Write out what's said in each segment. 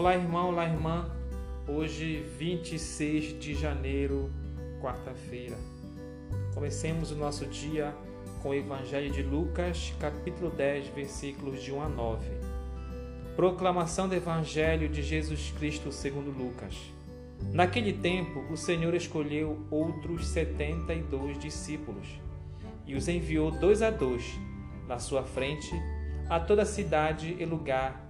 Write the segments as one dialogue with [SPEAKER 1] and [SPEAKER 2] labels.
[SPEAKER 1] Olá, irmão, olá, irmã. Hoje, 26 de janeiro, quarta-feira. Comecemos o nosso dia com o Evangelho de Lucas, capítulo 10, versículos de 1 a 9. Proclamação do Evangelho de Jesus Cristo segundo Lucas. Naquele tempo, o Senhor escolheu outros setenta e dois discípulos e os enviou dois a dois na sua frente a toda a cidade e lugar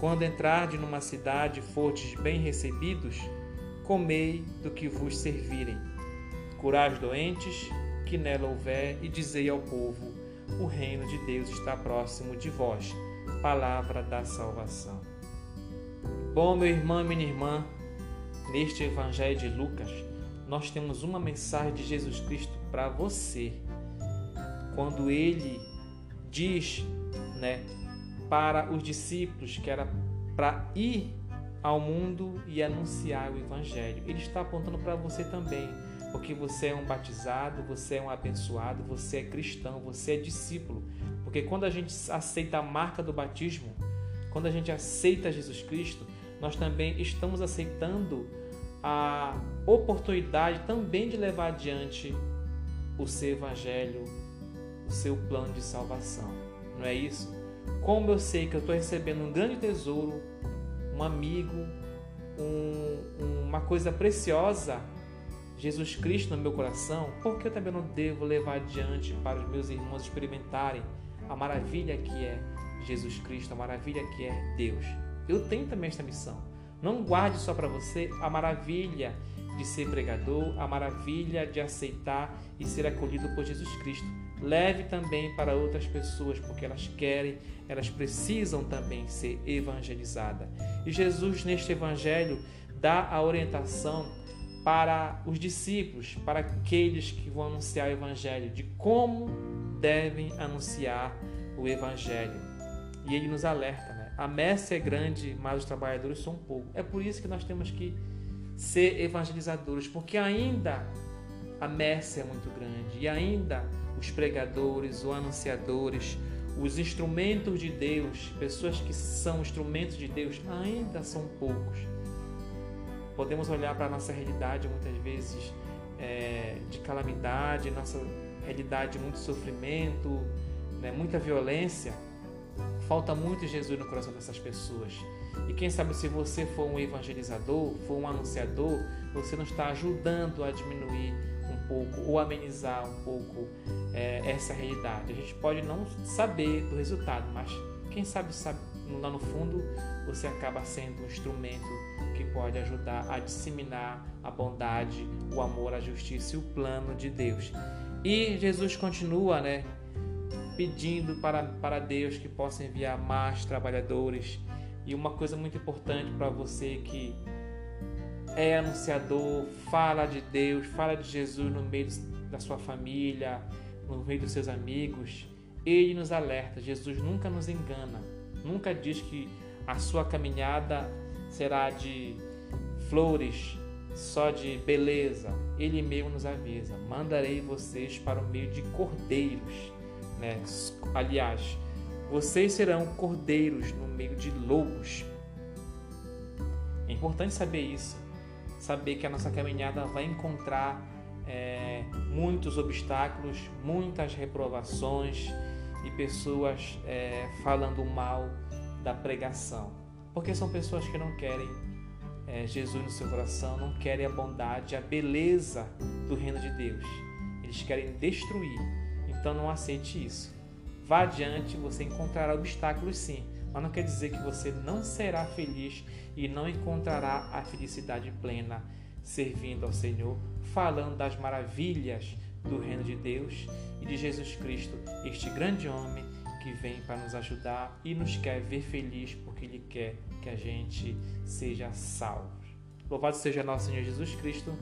[SPEAKER 1] Quando entrardes numa cidade e fordes bem recebidos, comei do que vos servirem. Curai os doentes que nela houver e dizei ao povo: o reino de Deus está próximo de vós. Palavra da salvação. Bom, meu irmão minha irmã, neste Evangelho de Lucas, nós temos uma mensagem de Jesus Cristo para você. Quando ele diz, né, para os discípulos, que era para ir ao mundo e anunciar o Evangelho. Ele está apontando para você também, porque você é um batizado, você é um abençoado, você é cristão, você é discípulo. Porque quando a gente aceita a marca do batismo, quando a gente aceita Jesus Cristo, nós também estamos aceitando a oportunidade também de levar adiante o seu evangelho, o seu plano de salvação. Não é isso? Como eu sei que eu estou recebendo um grande tesouro, um amigo, um, uma coisa preciosa, Jesus Cristo no meu coração, por que eu também não devo levar adiante para os meus irmãos experimentarem a maravilha que é Jesus Cristo, a maravilha que é Deus? Eu tenho também esta missão. Não guarde só para você a maravilha de ser pregador, a maravilha de aceitar e ser acolhido por Jesus Cristo. Leve também para outras pessoas, porque elas querem, elas precisam também ser evangelizadas. E Jesus, neste evangelho, dá a orientação para os discípulos, para aqueles que vão anunciar o evangelho, de como devem anunciar o evangelho. E ele nos alerta, né? A messe é grande, mas os trabalhadores são poucos. É por isso que nós temos que ser evangelizadores, porque ainda a messe é muito grande e ainda os pregadores, os anunciadores, os instrumentos de Deus, pessoas que são instrumentos de Deus, ainda são poucos. Podemos olhar para a nossa realidade muitas vezes é, de calamidade, nossa realidade de muito sofrimento, né, muita violência. Falta muito Jesus no coração dessas pessoas. E quem sabe se você for um evangelizador, for um anunciador, você não está ajudando a diminuir pouco ou amenizar um pouco é, essa realidade. A gente pode não saber do resultado, mas quem sabe, sabe lá no fundo você acaba sendo um instrumento que pode ajudar a disseminar a bondade, o amor, a justiça e o plano de Deus. E Jesus continua, né, pedindo para, para Deus que possa enviar mais trabalhadores e uma coisa muito importante para você que é anunciador, fala de Deus, fala de Jesus no meio da sua família, no meio dos seus amigos, ele nos alerta. Jesus nunca nos engana, nunca diz que a sua caminhada será de flores, só de beleza. Ele mesmo nos avisa: mandarei vocês para o meio de cordeiros. Né? Aliás, vocês serão cordeiros no meio de lobos. É importante saber isso, saber que a nossa caminhada vai encontrar é, muitos obstáculos, muitas reprovações e pessoas é, falando mal da pregação, porque são pessoas que não querem é, Jesus no seu coração, não querem a bondade, a beleza do reino de Deus. Eles querem destruir. Então não aceite isso. Vá adiante, você encontrará obstáculos sim, mas não quer dizer que você não será feliz e não encontrará a felicidade plena servindo ao Senhor, falando das maravilhas do reino de Deus e de Jesus Cristo, este grande homem que vem para nos ajudar e nos quer ver feliz porque Ele quer que a gente seja salvo. Louvado seja nosso Senhor Jesus Cristo.